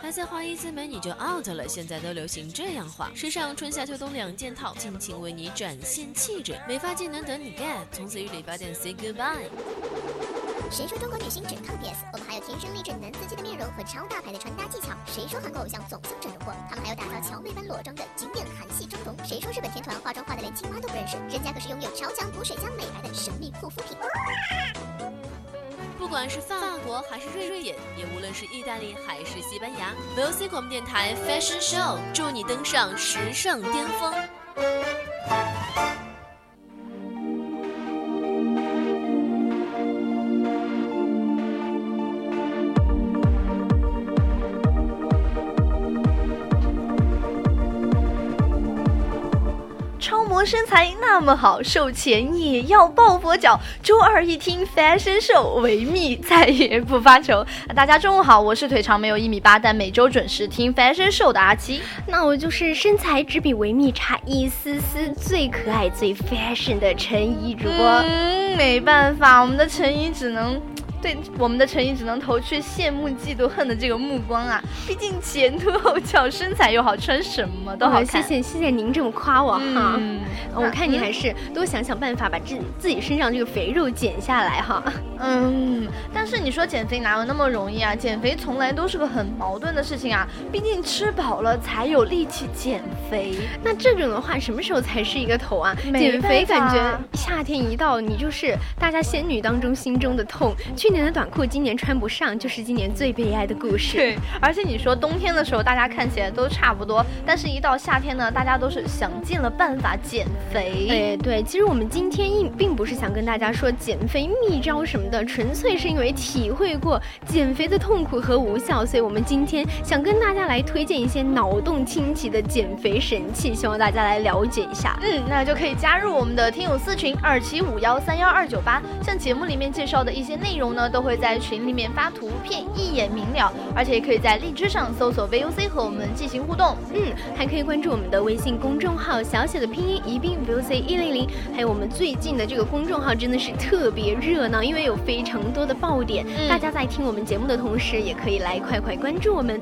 还在花一字眉你就 out 了，现在都流行这样画，时尚春夏秋冬两件套，尽情为你展现气质，美发技能等你 get，从此与理发店 say goodbye。谁说中国女星只靠 B S？我们还有天生丽质男司机的面容和超大牌的穿搭技巧。谁说韩国偶像总像整容过？他们还有打造乔妹般裸妆的经典韩系妆容。谁说日本天团化妆化的连青蛙都不认识？人家可是拥有超强补水加美白的神秘护肤品。不管是法国还是瑞典，也无论是意大利还是西班牙，VOC 广播电台 Fashion Show 祝你登上时尚巅峰。身材那么好，瘦前也要抱佛脚。周二一听 fashion show，维密再也不发愁。大家中午好，我是腿长没有一米八，但每周准时听 fashion show 的阿七。那我就是身材只比维密差一丝丝，最可爱最 fashion 的陈怡主播。嗯，没办法，我们的陈怡只能。对我们的诚意只能投去羡慕、嫉妒、恨的这个目光啊！毕竟前凸后翘，身材又好，穿什么都好看。谢谢谢谢您这么夸我哈！嗯我看你还是多想想办法把自自己身上这个肥肉减下来哈。嗯，但是你说减肥哪有那么容易啊？减肥从来都是个很矛盾的事情啊！毕竟吃饱了才有力气减肥。那这种的话，什么时候才是一个头啊？减肥感觉夏天一到，你就是大家仙女当中心中的痛。去年的短裤今年穿不上，就是今年最悲哀的故事。对，而且你说冬天的时候大家看起来都差不多，但是一到夏天呢，大家都是想尽了办法减肥。哎，对，其实我们今天并并不是想跟大家说减肥秘招什么的，纯粹是因为体会过减肥的痛苦和无效，所以我们今天想跟大家来推荐一些脑洞清奇的减肥神器，希望大家来了解一下。嗯，那就可以加入我们的听友四群二七五幺三幺二九八，像节目里面介绍的一些内容。呢，都会在群里面发图片，一眼明了，而且也可以在荔枝上搜索 VOC 和我们进行互动。嗯，还可以关注我们的微信公众号，小写的拼音宜宾 VOC 一零零。还有我们最近的这个公众号真的是特别热闹，因为有非常多的爆点。大家在听我们节目的同时，也可以来快快关注我们。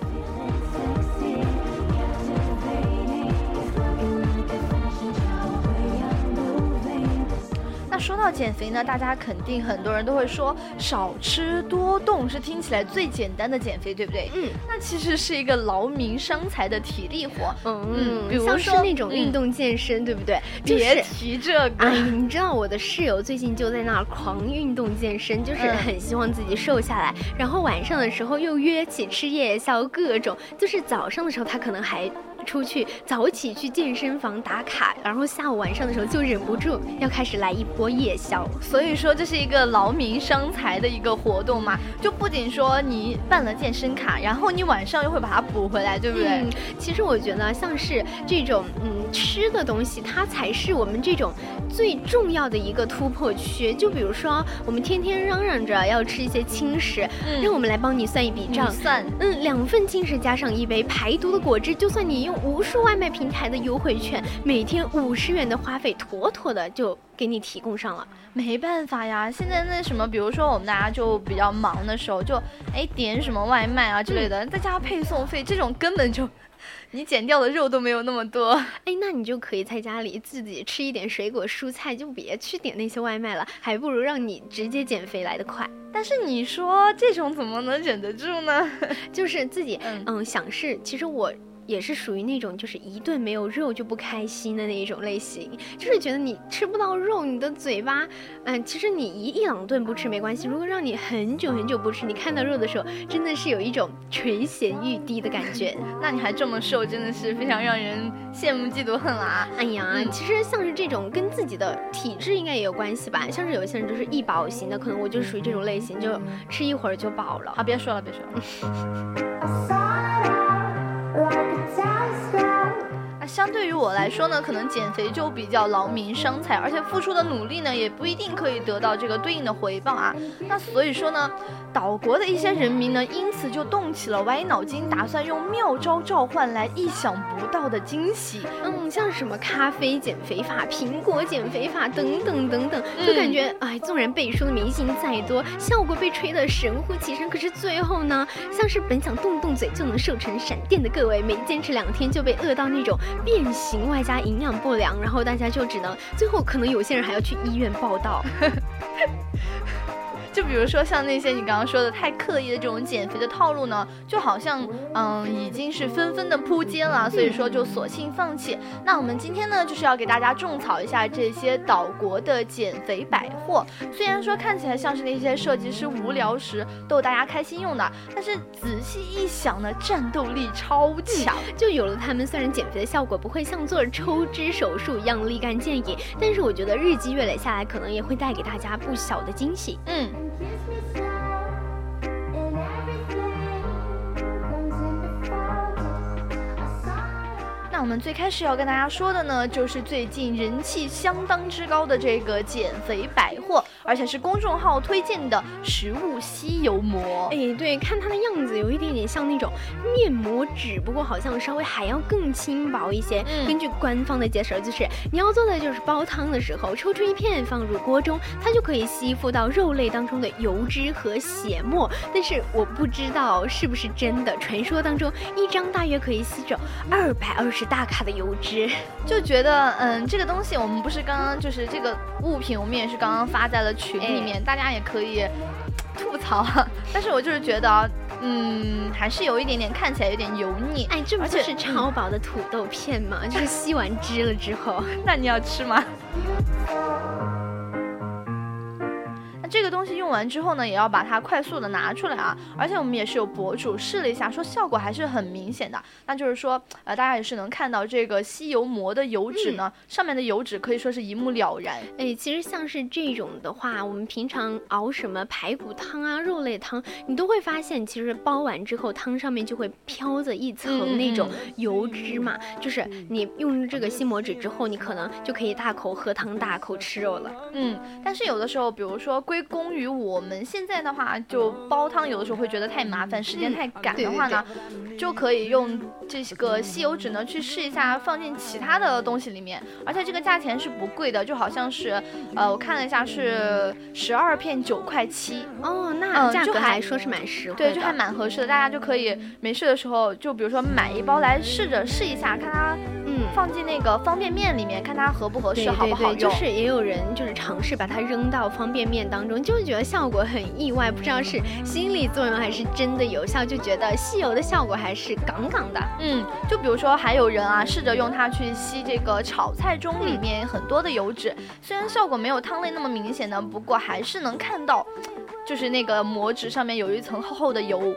说到减肥呢，大家肯定很多人都会说少吃多动是听起来最简单的减肥，对不对？嗯，那其实是一个劳民伤财的体力活。嗯，比如说那种运动健身，对不对？别提这个。哎，你知道我的室友最近就在那儿狂运动健身，就是很希望自己瘦下来，然后晚上的时候又约起吃夜宵，各种就是早上的时候他可能还。出去早起去健身房打卡，然后下午晚上的时候就忍不住要开始来一波夜宵，所以说这是一个劳民伤财的一个活动嘛。就不仅说你办了健身卡，然后你晚上又会把它补回来，对不对？嗯，其实我觉得像是这种嗯吃的东西，它才是我们这种最重要的一个突破区。就比如说我们天天嚷嚷着要吃一些轻食，让我们来帮你算一笔账，算，嗯，两份轻食加上一杯排毒的果汁，就算你用。无数外卖平台的优惠券，每天五十元的花费，妥妥的就给你提供上了。没办法呀，现在那什么，比如说我们大家就比较忙的时候，就哎点什么外卖啊之类的，再加上配送费，这种根本就。你减掉的肉都没有那么多，哎，那你就可以在家里自己吃一点水果蔬菜，就别去点那些外卖了，还不如让你直接减肥来得快。但是你说这种怎么能忍得住呢？就是自己嗯想试，其实我。也是属于那种就是一顿没有肉就不开心的那一种类型，就是觉得你吃不到肉，你的嘴巴，嗯，其实你一一两顿不吃没关系。如果让你很久很久不吃，你看到肉的时候，真的是有一种垂涎欲滴的感觉。那你还这么瘦，真的是非常让人羡慕嫉妒恨啊！哎呀，其实像是这种跟自己的体质应该也有关系吧。像是有一些人就是易饱型的，可能我就属于这种类型，就吃一会儿就饱了。好，别说了，别说了。相对于我来说呢，可能减肥就比较劳民伤财，而且付出的努力呢，也不一定可以得到这个对应的回报啊。那所以说呢，岛国的一些人民呢，因此就动起了歪脑筋，打算用妙招召唤来意想不到的惊喜。嗯，像什么咖啡减肥法、苹果减肥法等等等等，就感觉哎，纵然背书的明星再多，效果被吹得神乎其神，可是最后呢，像是本想动动嘴就能瘦成闪电的各位，没坚持两天就被饿到那种变形，外加营养不良，然后大家就只能最后可能有些人还要去医院报道。就比如说像那些你刚刚说的太刻意的这种减肥的套路呢，就好像嗯已经是纷纷的扑街了，所以说就索性放弃。那我们今天呢就是要给大家种草一下这些岛国的减肥百货。虽然说看起来像是那些设计师无聊时逗大家开心用的，但是仔细一想呢，战斗力超强。就有了他们，虽然减肥的效果不会像做抽脂手术一样立竿见影，但是我觉得日积月累下来，可能也会带给大家不小的惊喜。嗯。那我们最开始要跟大家说的呢，就是最近人气相当之高的这个减肥百货。而且是公众号推荐的食物吸油膜，哎，对，看它的样子有一点点像那种面膜纸，不过好像稍微还要更轻薄一些。根据官方的介绍，就是你要做的就是煲汤的时候抽出一片放入锅中，它就可以吸附到肉类当中的油脂和血沫。但是我不知道是不是真的，传说当中一张大约可以吸走二百二十大卡的油脂，就觉得嗯，这个东西我们不是刚刚就是这个物品，我们也是刚刚发在了。群里面大家也可以吐槽，但是我就是觉得，嗯，还是有一点点看起来有点油腻。哎，这不就是超薄的土豆片吗？就是吸完汁了之后，那你要吃吗？这个东西用完之后呢，也要把它快速的拿出来啊！而且我们也是有博主试了一下，说效果还是很明显的。那就是说，呃，大家也是能看到这个吸油膜的油脂呢，上面的油脂可以说是一目了然。哎，其实像是这种的话，我们平常熬什么排骨汤啊、肉类汤，你都会发现，其实煲完之后，汤上面就会飘着一层那种油脂嘛。就是你用这个吸膜纸之后，你可能就可以大口喝汤、大口吃肉了。嗯，但是有的时候，比如说归功于我们现在的话，就煲汤有的时候会觉得太麻烦，时间太赶的话呢，就可以用这个吸油纸呢去试一下，放进其他的东西里面，而且这个价钱是不贵的，就好像是，呃，我看了一下是十二片九块七哦，那价格还说是蛮实惠，对，就还蛮合适的，大家就可以没事的时候，就比如说买一包来试着试一下，看它。放进那个方便面里面，看它合不合适，好不好用。就是也有人就是尝试把它扔到方便面当中，就是觉得效果很意外，不知道是心理作用还是真的有效，就觉得吸油的效果还是杠杠的。嗯，就比如说还有人啊，试着用它去吸这个炒菜中里面很多的油脂，虽然效果没有汤类那么明显呢，不过还是能看到。就是那个膜纸上面有一层厚厚的油，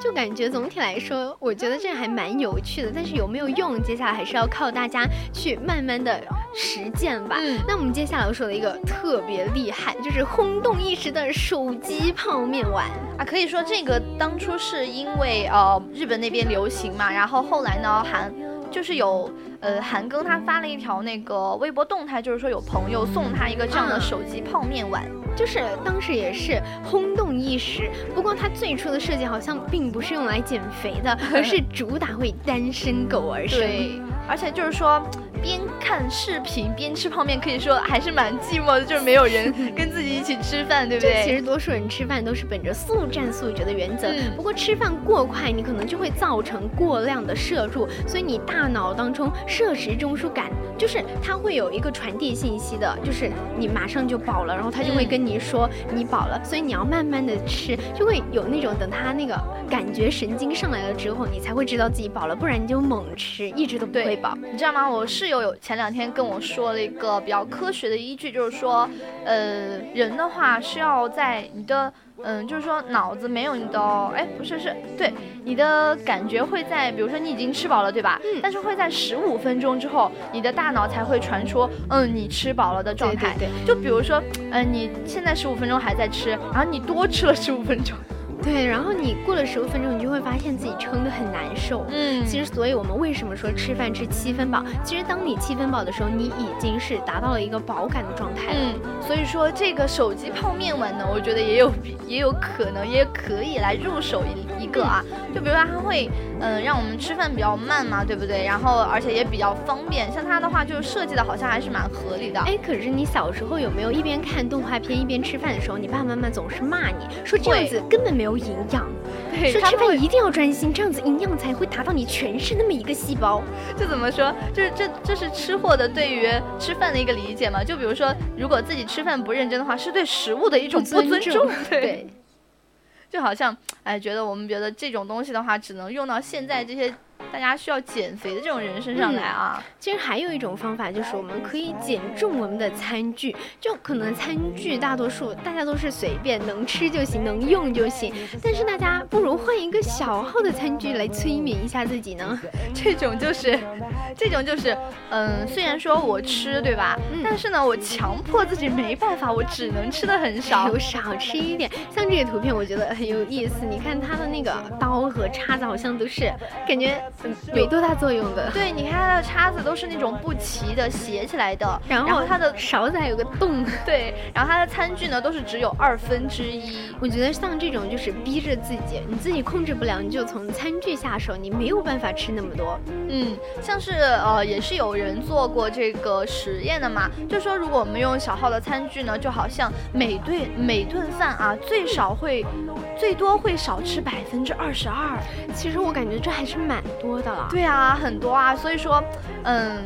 就感觉总体来说，我觉得这还蛮有趣的。但是有没有用，接下来还是要靠大家去慢慢的实践吧。嗯，那我们接下来要说的一个特别厉害，就是轰动一时的手机泡面碗啊。可以说这个当初是因为呃日本那边流行嘛，然后后来呢韩就是有。呃，韩庚他发了一条那个微博动态，就是说有朋友送他一个这样的手机泡面碗，就是当时也是轰动一时。不过他最初的设计好像并不是用来减肥的，而是主打为单身狗而生。对，而且就是说。边看视频边吃泡面，可以说还是蛮寂寞的，就是没有人跟自己一起吃饭，对不对？其实多数人吃饭都是本着速战速决的原则，不过吃饭过快，你可能就会造成过量的摄入，所以你大脑当中摄食中枢感就是它会有一个传递信息的，就是你马上就饱了，然后它就会跟你说你饱了，所以你要慢慢的吃，就会有那种等它那个感觉神经上来了之后，你才会知道自己饱了，不然你就猛吃，一直都不会饱。你知道吗？我室友有前两天跟我说了一个比较科学的依据，就是说，呃，人的话是要在你的，嗯，就是说脑子没有你的，哎，不是，是对你的感觉会在，比如说你已经吃饱了，对吧？嗯。但是会在十五分钟之后，你的大脑才会传出，嗯，你吃饱了的状态。对对对。就比如说，嗯，你现在十五分钟还在吃，然后你多吃了十五分钟。对，然后你过了十五分钟，你就会发现自己撑得很难受。嗯，其实，所以我们为什么说吃饭吃七分饱？其实，当你七分饱的时候，你已经是达到了一个饱感的状态了。嗯，所以说这个手机泡面碗呢，我觉得也有也有可能，也可以来入手一一个啊。就比如说它会，嗯，让我们吃饭比较慢嘛，对不对？然后而且也比较方便。像它的话，就是设计的好像还是蛮合理的。哎，可是你小时候有没有一边看动画片一边吃饭的时候，你爸爸妈妈总是骂你说这样子根本没有营养，说吃饭一定要专心，这样子营养才会达到你全身那么一个细胞。这怎么说？就是这这是吃货的对于吃饭的一个理解嘛？就比如说，如果自己吃饭不认真的话，是对食物的一种不尊重。对，就好像哎，觉得我们觉得这种东西的话，只能用到现在这些。大家需要减肥的这种人身上来啊，其实还有一种方法，就是我们可以减重我们的餐具。就可能餐具大多数大家都是随便能吃就行，能用就行。但是大家不如换一个小号的餐具来催眠一下自己呢。这种就是，这种就是，嗯，虽然说我吃对吧，但是呢，我强迫自己没办法，我只能吃的很少，少吃一点。像这个图片，我觉得很有意思。你看它的那个刀和叉子，好像都是感觉。没多大作用的。对，你看它的叉子都是那种不齐的斜起来的，然后它的勺子还有个洞。对，然后它的餐具呢都是只有二分之一。我觉得像这种就是逼着自己，你自己控制不了，你就从餐具下手，你没有办法吃那么多。嗯，像是呃也是有人做过这个实验的嘛，就说如果我们用小号的餐具呢，就好像每顿每顿饭啊最少会最多会少吃百分之二十二。其实我感觉这还是蛮多。的了，对啊，很多啊，所以说，嗯，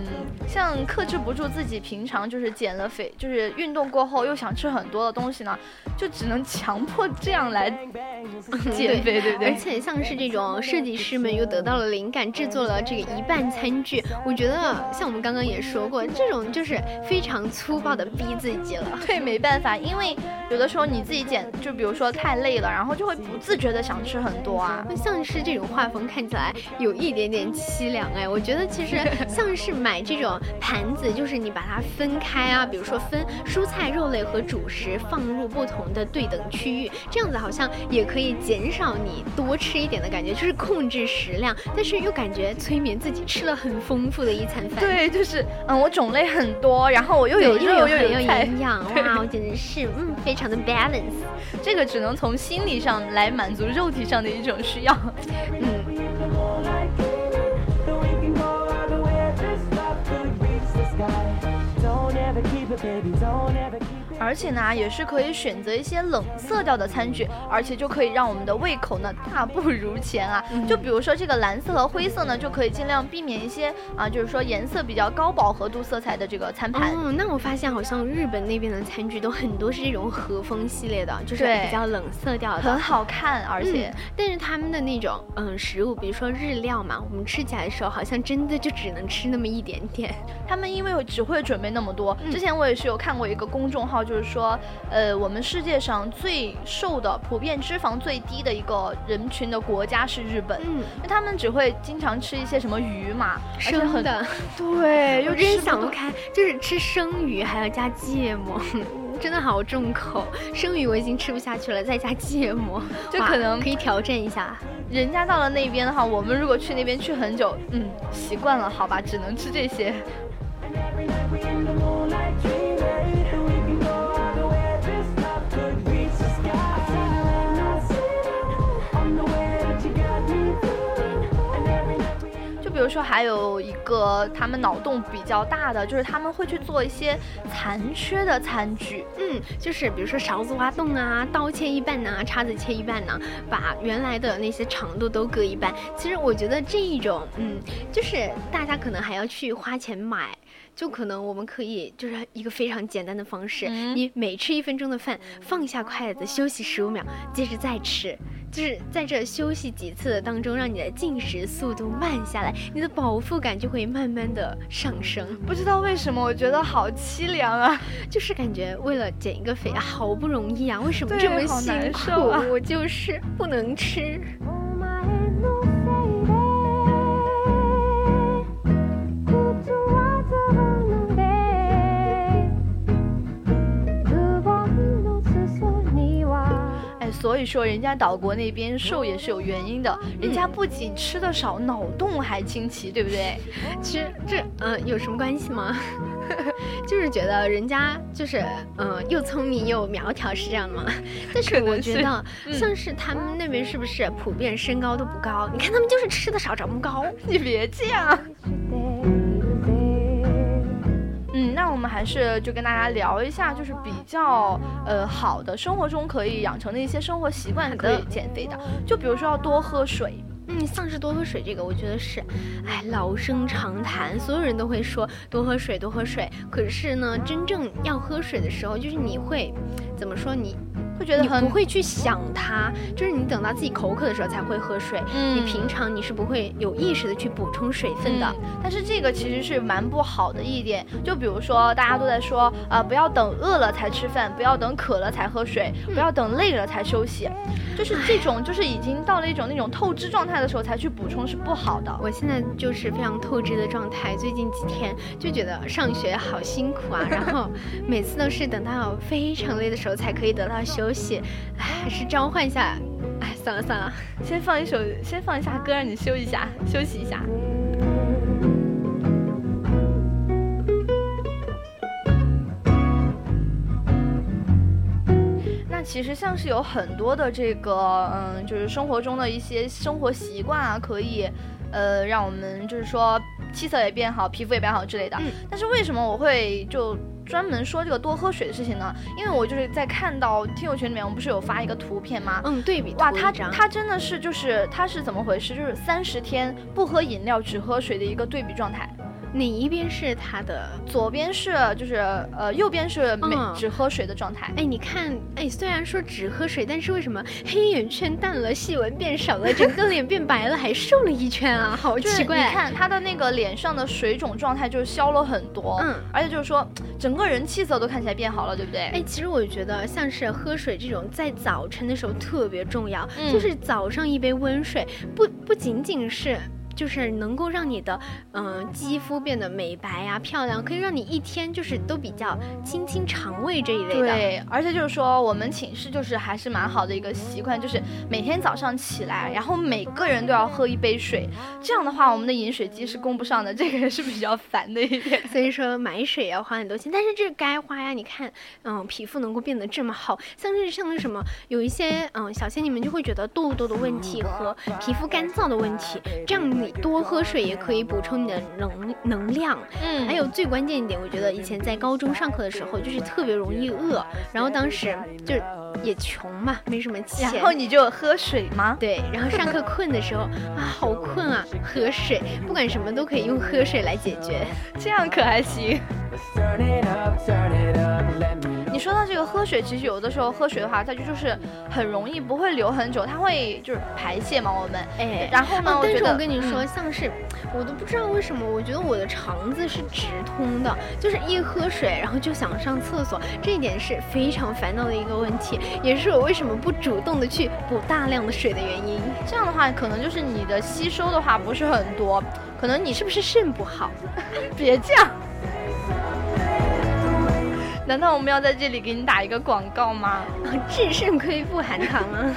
像克制不住自己，平常就是减了肥，就是运动过后又想吃很多的东西呢，就只能强迫这样来 减肥，对不对？而且像是这种设计师们又得到了灵感，制作了这个一半餐具，我觉得像我们刚刚也说过，这种就是非常粗暴的逼自己了。对，没办法，因为有的时候你自己减，就比如说太累了，然后就会不自觉的想吃很多啊。像是这种画风看起来有一。点点凄凉哎，我觉得其实像是买这种盘子，就是你把它分开啊，比如说分蔬菜、肉类和主食放入不同的对等区域，这样子好像也可以减少你多吃一点的感觉，就是控制食量，但是又感觉催眠自己吃了很丰富的一餐饭。对，就是嗯，我种类很多，然后我又有肉又有营养，哇，我简直是嗯，非常的 balance。这个只能从心理上来满足肉体上的一种需要，嗯。baby, don't ever 而且呢，也是可以选择一些冷色调的餐具，而且就可以让我们的胃口呢大不如前啊。就比如说这个蓝色和灰色呢，就可以尽量避免一些啊，就是说颜色比较高饱和度色彩的这个餐盘。哦，那我发现好像日本那边的餐具都很多是这种和风系列的，就是比较冷色调的，很好看，而且，但是他们的那种嗯食物，比如说日料嘛，我们吃起来的时候好像真的就只能吃那么一点点。他们因为只会准备那么多，之前我也是有看过一个公众号。就是说，呃，我们世界上最瘦的、普遍脂肪最低的一个人群的国家是日本，嗯，因为他们只会经常吃一些什么鱼嘛，生的，对，又真想不开，就是吃生鱼还要加芥末，真的好重口。生鱼我已经吃不下去了，再加芥末，就可能可以挑战一下。人家到了那边的话，我们如果去那边去很久，嗯，习惯了，好吧，只能吃这些。说，还有一个他们脑洞比较大的，就是他们会去做一些残缺的餐具。嗯，就是比如说勺子挖洞啊，刀切一半呢，叉子切一半呢，把原来的那些长度都割一半。其实我觉得这一种，嗯，就是大家可能还要去花钱买。就可能我们可以就是一个非常简单的方式，你每吃一分钟的饭，放下筷子休息十五秒，接着再吃，就是在这休息几次的当中，让你的进食速度慢下来，你的饱腹感就会慢慢的上升。不知道为什么，我觉得好凄凉啊，就是感觉为了减一个肥好不容易啊，为什么这么辛苦？我就是不能吃。所所以说人家岛国那边瘦也是有原因的，人家不仅吃的少，脑洞还清奇，对不对？其实这嗯有什么关系吗？就是觉得人家就是嗯又聪明又苗条是这样吗？但是我觉得像是他们那边是不是普遍身高都不高？你看他们就是吃的少长不高。你别这样。我们还是就跟大家聊一下，就是比较呃好的生活中可以养成的一些生活习惯，可以减肥的。就比如说要多喝水。嗯，像是多喝水这个，我觉得是，哎，老生常谈，所有人都会说多喝水，多喝水。可是呢，真正要喝水的时候，就是你会怎么说你？会觉得你不会去想它，就是你等到自己口渴的时候才会喝水。嗯，你平常你是不会有意识的去补充水分的。但是这个其实是蛮不好的一点。就比如说大家都在说，呃，不要等饿了才吃饭，不要等渴了才喝水，不要等累了才休息。就是这种，就是已经到了一种那种透支状态的时候才去补充是不好的。我现在就是非常透支的状态，最近几天就觉得上学好辛苦啊，然后 每次都是等到非常累的时候才可以得到休。游戏，哎，还是召唤一下，哎，算了算了，先放一首，先放一下歌，让你休一下，休息一下。那其实像是有很多的这个，嗯，就是生活中的一些生活习惯啊，可以，呃，让我们就是说气色也变好，皮肤也变好之类的。但是为什么我会就？专门说这个多喝水的事情呢，因为我就是在看到听友群里面，我们不是有发一个图片吗？嗯，对比哇，他他真的是就是他是怎么回事？就是三十天不喝饮料只喝水的一个对比状态。哪一边是他的？左边是就是呃，右边是没只喝水的状态。哎，你看，哎，虽然说只喝水，但是为什么黑眼圈淡了，细纹变少了，整个脸变白了，还瘦了一圈啊？好奇怪！你看他的那个脸上的水肿状态就消了很多，嗯，而且就是说整个人气色都看起来变好了，对不对？哎，其实我觉得像是喝水这种，在早晨的时候特别重要，就是早上一杯温水，不不仅仅是。就是能够让你的嗯肌肤变得美白呀漂亮，可以让你一天就是都比较清清肠胃这一类的。对，而且就是说我们寝室就是还是蛮好的一个习惯，就是每天早上起来，然后每个人都要喝一杯水。这样的话，我们的饮水机是供不上的，这个也是比较烦的一点。所以说买水要花很多钱，但是这该花呀。你看，嗯，皮肤能够变得这么好，像是像是什么，有一些嗯小仙女们就会觉得痘痘的问题和皮肤干燥的问题，这样你。多喝水也可以补充你的能能量，嗯，还有最关键一点，我觉得以前在高中上课的时候，就是特别容易饿，然后当时就也穷嘛，没什么钱，然后你就喝水吗？对，然后上课困的时候啊，好困啊，喝水，不管什么都可以用喝水来解决，这样可还行。你说到这个喝水，其实有的时候喝水的话，它就就是很容易不会流很久，它会就是排泄嘛，我们哎，然后呢，但是我跟你说，像是我都不知道为什么，我觉得我的肠子是直通的，就是一喝水，然后就想上厕所，这一点是非常烦恼的一个问题，也是我为什么不主动的去补大量的水的原因。这样的话，可能就是你的吸收的话不是很多，可能你是不是肾不好？别这样。难道我们要在这里给你打一个广告吗？智胜亏不含糖啊！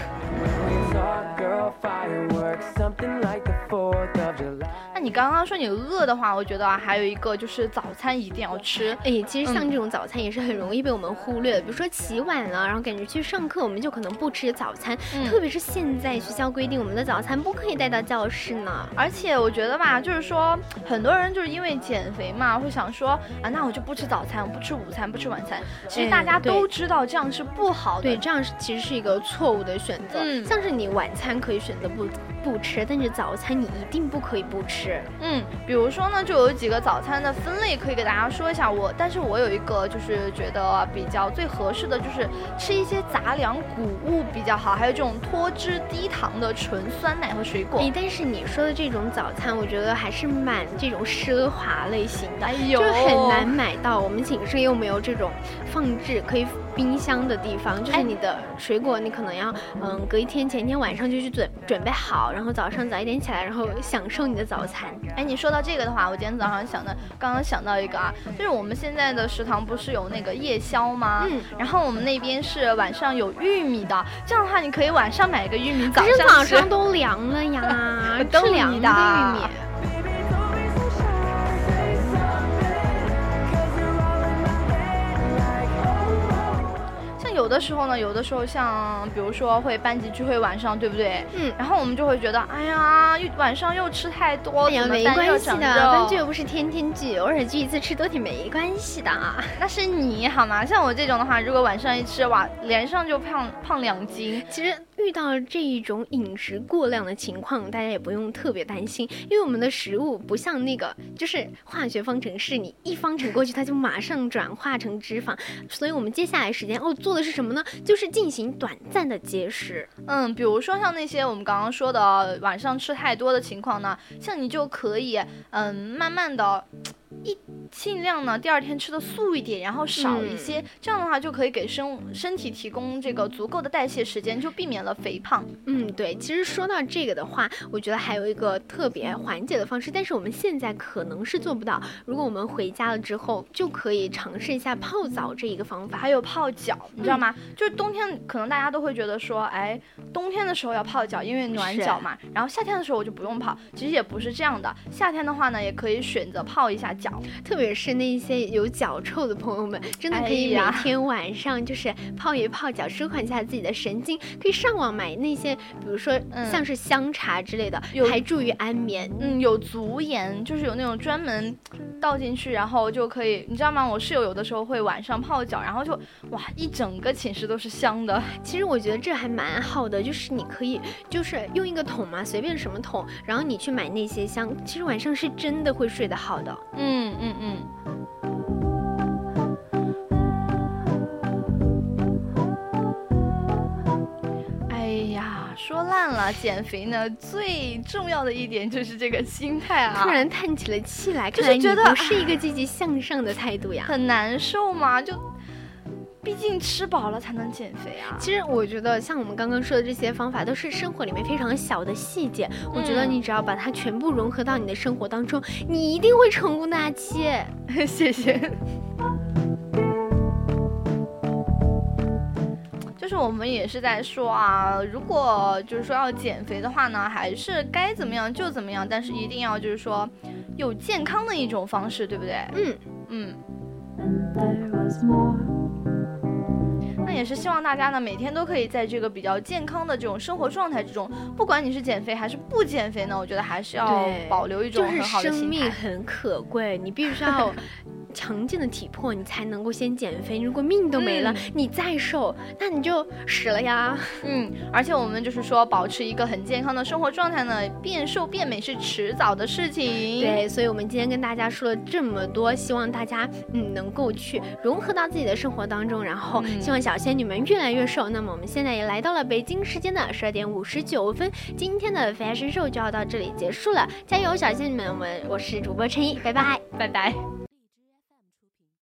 那你刚刚说你饿的话，我觉得啊，还有一个就是早餐一定要吃。哎，其实像这种早餐也是很容易被我们忽略的，比如说起晚了，然后感觉去上课，我们就可能不吃早餐。特别是现在学校规定，我们的早餐不可以带到教室呢。而且我觉得吧，就是说很多人就是因为减肥嘛，会想说啊，那我就不吃早餐，我不吃午餐，不吃晚餐。其实大家都知道这样是不好的。对，这样是其实是一个错误的选择。嗯，像是你晚餐可以选择不不吃，但是早餐你一定不可以不吃。嗯，比如说呢，就有几个早餐的分类可以给大家说一下。我，但是我有一个就是觉得比较最合适的就是吃一些杂粮谷物比较好，还有这种脱脂低糖的纯酸奶和水果。但是你说的这种早餐，我觉得还是蛮这种奢华类型的，就很难买到。我们寝室又没有这种放置可以。冰箱的地方，就是你的水果，你可能要嗯隔一天前一天晚上就去准准备好，然后早上早一点起来，然后享受你的早餐。哎，你说到这个的话，我今天早上想的，刚刚想到一个啊，就是我们现在的食堂不是有那个夜宵吗？嗯，然后我们那边是晚上有玉米的，这样的话你可以晚上买一个玉米，早上早上都凉了呀，都凉的玉米。的时候呢，有的时候像比如说会班级聚会晚上，对不对？嗯。然后我们就会觉得，哎呀，又晚上又吃太多，哎呀，没关系的，班聚又不是天天聚，偶尔聚一次吃多点没关系的啊。那是你好吗？像我这种的话，如果晚上一吃，哇，连上就胖胖两斤。其实。遇到这一种饮食过量的情况，大家也不用特别担心，因为我们的食物不像那个，就是化学方程式，你一方程过去，它就马上转化成脂肪。所以我们接下来时间哦做的是什么呢？就是进行短暂的节食。嗯，比如说像那些我们刚刚说的晚上吃太多的情况呢，像你就可以嗯慢慢的。一尽量呢，第二天吃的素一点，然后少一些，这样的话就可以给身身体提供这个足够的代谢时间，就避免了肥胖。嗯，对。其实说到这个的话，我觉得还有一个特别缓解的方式，但是我们现在可能是做不到。如果我们回家了之后，就可以尝试一下泡澡这一个方法，还有泡脚，你知道吗？就是冬天可能大家都会觉得说，哎，冬天的时候要泡脚，因为暖脚嘛。然后夏天的时候我就不用泡，其实也不是这样的。夏天的话呢，也可以选择泡一下脚。特别是那些有脚臭的朋友们，真的可以每天晚上就是泡一泡脚，舒缓一下自己的神经。可以上网买那些，比如说像是香茶之类的，还助于安眠。嗯，有足盐，就是有那种专门倒进去，然后就可以，你知道吗？我室友有的时候会晚上泡脚，然后就哇，一整个寝室都是香的。其实我觉得这还蛮好的，就是你可以就是用一个桶嘛，随便什么桶，然后你去买那些香，其实晚上是真的会睡得好的。嗯。嗯嗯。哎呀，说烂了，减肥呢最重要的一点就是这个心态啊！突然叹起了气来，就是觉得不是一个积极向上的态度呀，很难受嘛，就。毕竟吃饱了才能减肥啊！其实我觉得，像我们刚刚说的这些方法，都是生活里面非常小的细节。我觉得你只要把它全部融合到你的生活当中，你一定会成功的，阿七。谢谢。就是我们也是在说啊，如果就是说要减肥的话呢，还是该怎么样就怎么样，但是一定要就是说有健康的一种方式，对不对？嗯嗯。那也是希望大家呢，每天都可以在这个比较健康的这种生活状态之中，不管你是减肥还是不减肥呢，我觉得还是要保留一种很好的心态。生命很可贵，你必须要。强健的体魄，你才能够先减肥。如果命都没了，你再瘦，那你就死了呀。嗯，而且我们就是说，保持一个很健康的生活状态呢，变瘦变美是迟早的事情。对，所以我们今天跟大家说了这么多，希望大家嗯能够去融合到自己的生活当中，然后希望小仙女们越来越瘦。那么我们现在也来到了北京时间的十二点五十九分，今天的 fashion show 就要到这里结束了。加油，小仙女们！我们我是主播陈一，拜拜，拜拜。